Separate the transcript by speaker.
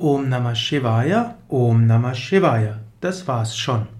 Speaker 1: Om Namah Shivaya, Om Namah Shivaya. Das war's schon.